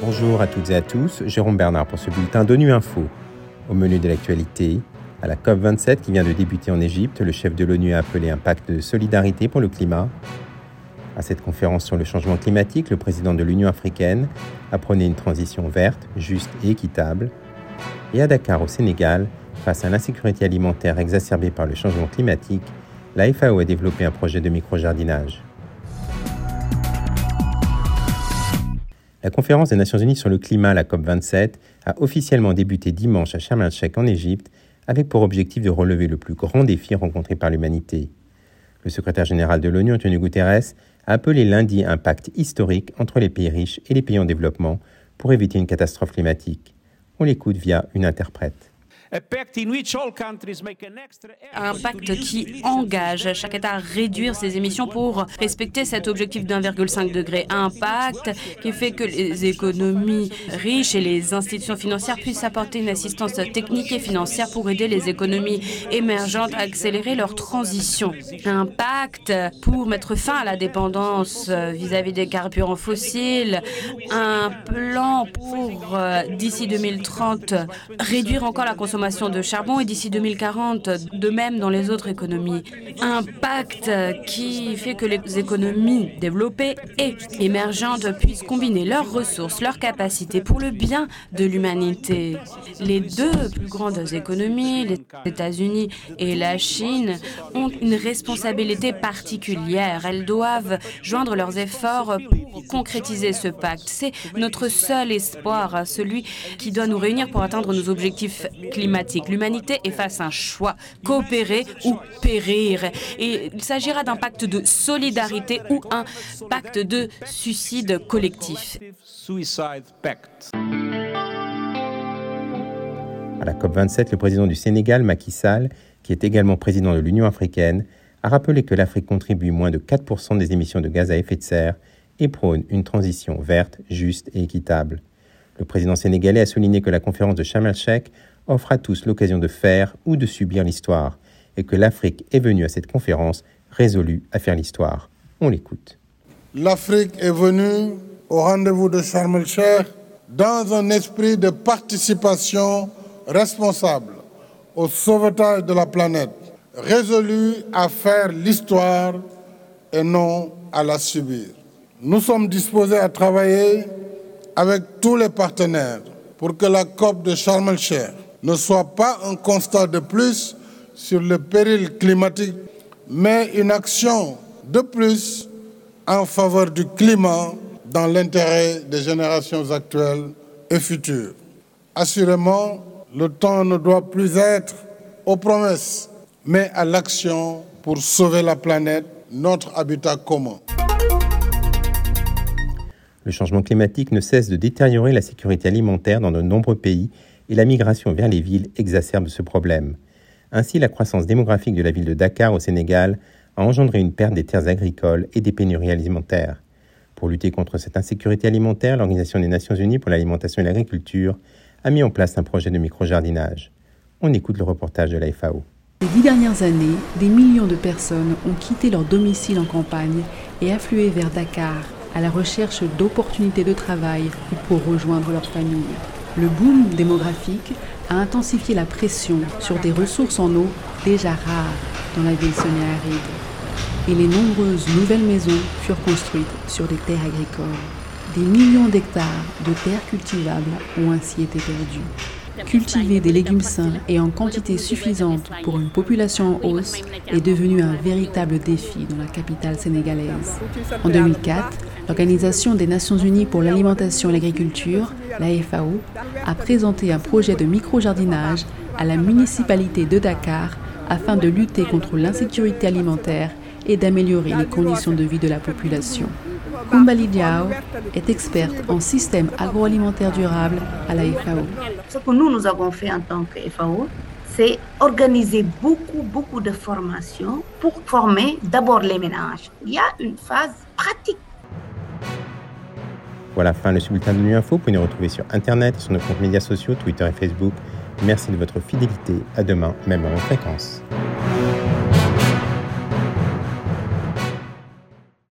Bonjour à toutes et à tous, Jérôme Bernard pour ce bulletin d'ONU Info. Au menu de l'actualité, à la COP27 qui vient de débuter en Égypte, le chef de l'ONU a appelé un pacte de solidarité pour le climat. À cette conférence sur le changement climatique, le président de l'Union africaine a prôné une transition verte, juste et équitable. Et à Dakar, au Sénégal, face à l'insécurité alimentaire exacerbée par le changement climatique, la FAO a développé un projet de micro-jardinage. La conférence des Nations Unies sur le climat, la COP27, a officiellement débuté dimanche à Sharm el-Sheikh en Égypte avec pour objectif de relever le plus grand défi rencontré par l'humanité. Le secrétaire général de l'ONU, Antonio Guterres, a appelé lundi un pacte historique entre les pays riches et les pays en développement pour éviter une catastrophe climatique. On l'écoute via une interprète. Un pacte qui engage chaque État à réduire ses émissions pour respecter cet objectif d'1,5 degré. Un pacte qui fait que les économies riches et les institutions financières puissent apporter une assistance technique et financière pour aider les économies émergentes à accélérer leur transition. Un pacte pour mettre fin à la dépendance vis-à-vis des carburants fossiles. Un plan pour, euh, d'ici 2030, réduire encore la consommation de charbon et d'ici 2040, de même dans les autres économies. Un pacte qui fait que les économies développées et émergentes puissent combiner leurs ressources, leurs capacités pour le bien de l'humanité. Les deux plus grandes économies, les États-Unis et la Chine, ont une responsabilité particulière. Elles doivent joindre leurs efforts pour concrétiser ce pacte. C'est notre seul espoir, celui qui doit nous réunir pour atteindre nos objectifs climatiques L'humanité est face à un choix, coopérer ou périr. Et il s'agira d'un pacte de solidarité ou un pacte de suicide collectif. À la COP27, le président du Sénégal, Macky Sall, qui est également président de l'Union africaine, a rappelé que l'Afrique contribue moins de 4% des émissions de gaz à effet de serre et prône une transition verte, juste et équitable. Le président sénégalais a souligné que la conférence de Sharm el-Sheikh offre à tous l'occasion de faire ou de subir l'histoire, et que l'Afrique est venue à cette conférence résolue à faire l'histoire. On l'écoute. L'Afrique est venue au rendez-vous de Sharm el-Sheikh dans un esprit de participation responsable au sauvetage de la planète, résolue à faire l'histoire et non à la subir. Nous sommes disposés à travailler avec tous les partenaires pour que la COP de Sharm el-Sheikh ne soit pas un constat de plus sur le péril climatique, mais une action de plus en faveur du climat dans l'intérêt des générations actuelles et futures. Assurément, le temps ne doit plus être aux promesses, mais à l'action pour sauver la planète, notre habitat commun. Le changement climatique ne cesse de détériorer la sécurité alimentaire dans de nombreux pays et la migration vers les villes exacerbe ce problème. Ainsi, la croissance démographique de la ville de Dakar au Sénégal a engendré une perte des terres agricoles et des pénuries alimentaires. Pour lutter contre cette insécurité alimentaire, l'Organisation des Nations Unies pour l'alimentation et l'agriculture a mis en place un projet de micro-jardinage. On écoute le reportage de la FAO. Ces dix dernières années, des millions de personnes ont quitté leur domicile en campagne et afflué vers Dakar à la recherche d'opportunités de travail ou pour rejoindre leur famille. Le boom démographique a intensifié la pression sur des ressources en eau déjà rares dans la ville semi-aride. Et les nombreuses nouvelles maisons furent construites sur des terres agricoles. Des millions d'hectares de terres cultivables ont ainsi été perdus. Cultiver des légumes sains et en quantité suffisante pour une population en hausse est devenu un véritable défi dans la capitale sénégalaise. En 2004, l'Organisation des Nations Unies pour l'alimentation et l'agriculture, la FAO, a présenté un projet de micro-jardinage à la municipalité de Dakar afin de lutter contre l'insécurité alimentaire et d'améliorer les conditions de vie de la population. Kumbali Diao est experte en système agroalimentaire durable à la FAO. Ce que nous, nous avons fait en tant que FAO, c'est organiser beaucoup, beaucoup de formations pour former d'abord les ménages. Il y a une phase pratique. Voilà fin le bulletin de nuit info. Vous pouvez nous retrouver sur Internet, sur nos comptes médias sociaux, Twitter et Facebook. Merci de votre fidélité. À demain, même en fréquence.